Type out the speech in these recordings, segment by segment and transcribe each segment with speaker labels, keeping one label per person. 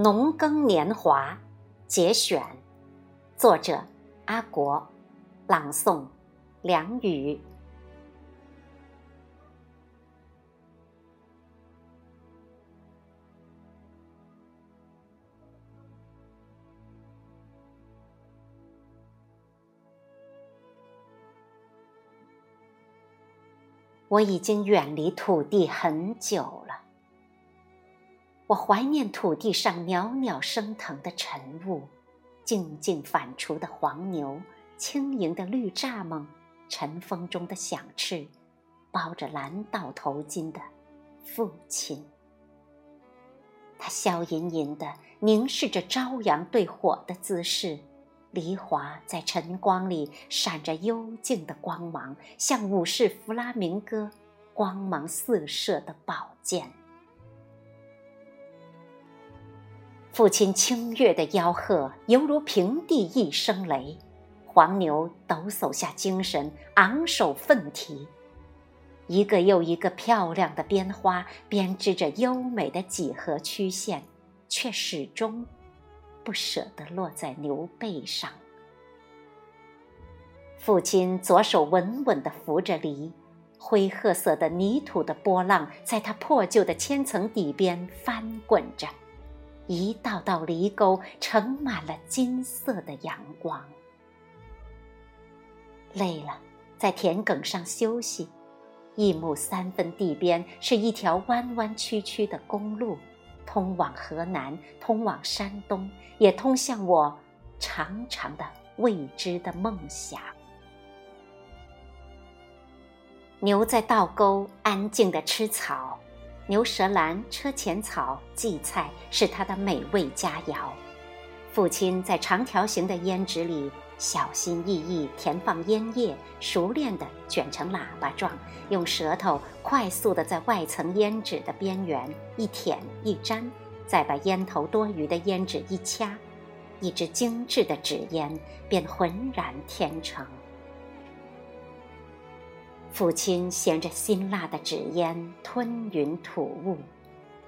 Speaker 1: 农耕年华》节选，作者阿国，朗诵梁宇。我已经远离土地很久了。我怀念土地上袅袅升腾的晨雾，静静反刍的黄牛，轻盈的绿蚱蜢，晨风中的响翅，包着蓝道头巾的父亲。他笑吟吟地凝视着朝阳对火的姿势，梨花在晨光里闪着幽静的光芒，像武士弗拉明戈光芒四射的宝剑。父亲清越的吆喝，犹如平地一声雷；黄牛抖擞下精神，昂首奋蹄。一个又一个漂亮的编花编织着优美的几何曲线，却始终不舍得落在牛背上。父亲左手稳稳地扶着犁，灰褐色的泥土的波浪在他破旧的千层底边翻滚着。一道道犁沟盛满了金色的阳光。累了，在田埂上休息。一亩三分地边是一条弯弯曲曲的公路，通往河南，通往山东，也通向我长长的未知的梦想。牛在稻沟安静地吃草。牛舌兰、车前草、荠菜是他的美味佳肴。父亲在长条形的烟纸里小心翼翼填放烟叶，熟练地卷成喇叭状，用舌头快速地在外层烟纸的边缘一舔一粘，再把烟头多余的烟纸一掐，一支精致的纸烟便浑然天成。父亲衔着辛辣的纸烟，吞云吐雾，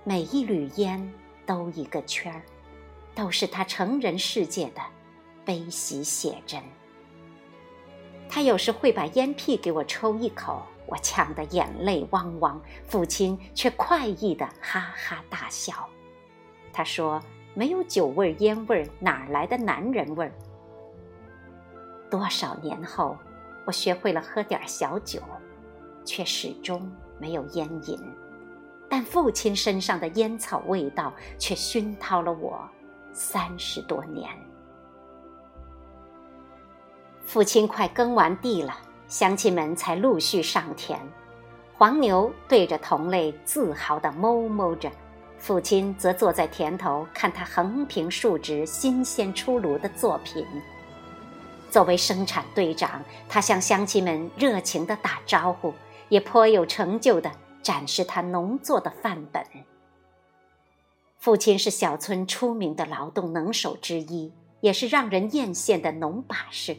Speaker 1: 每一缕烟都一个圈儿，都是他成人世界的悲喜写真。他有时会把烟屁给我抽一口，我呛得眼泪汪汪，父亲却快意的哈哈大笑。他说：“没有酒味烟味哪来的男人味？”多少年后。我学会了喝点小酒，却始终没有烟瘾。但父亲身上的烟草味道却熏陶了我三十多年。父亲快耕完地了，乡亲们才陆续上田。黄牛对着同类自豪地哞哞着，父亲则坐在田头看他横平竖直、新鲜出炉的作品。作为生产队长，他向乡亲们热情地打招呼，也颇有成就地展示他农作的范本。父亲是小村出名的劳动能手之一，也是让人艳羡的农把式。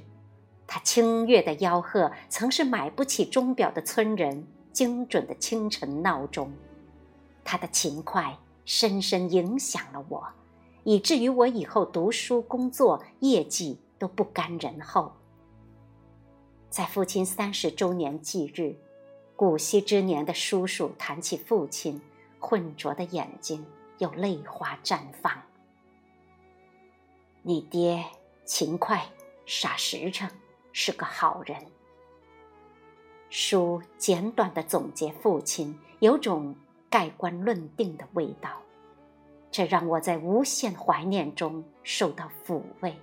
Speaker 1: 他清越的吆喝，曾是买不起钟表的村人精准的清晨闹钟。他的勤快深深影响了我，以至于我以后读书、工作、业绩。都不甘人后。在父亲三十周年忌日，古稀之年的叔叔谈起父亲，浑浊的眼睛有泪花绽放。你爹勤快、傻实诚，是个好人。书简短的总结父亲，有种盖棺论定的味道，这让我在无限怀念中受到抚慰。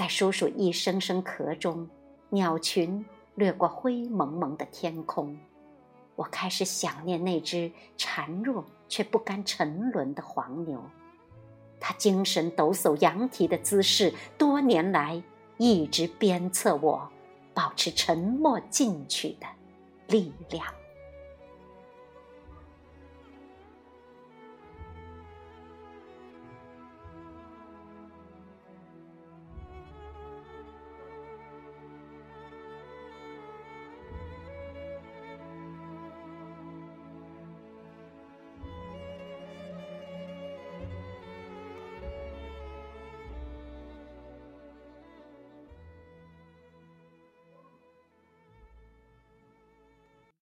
Speaker 1: 在叔叔一声声咳中，鸟群掠过灰蒙蒙的天空，我开始想念那只孱弱却不甘沉沦的黄牛。它精神抖擞扬蹄的姿势，多年来一直鞭策我保持沉默进取的力量。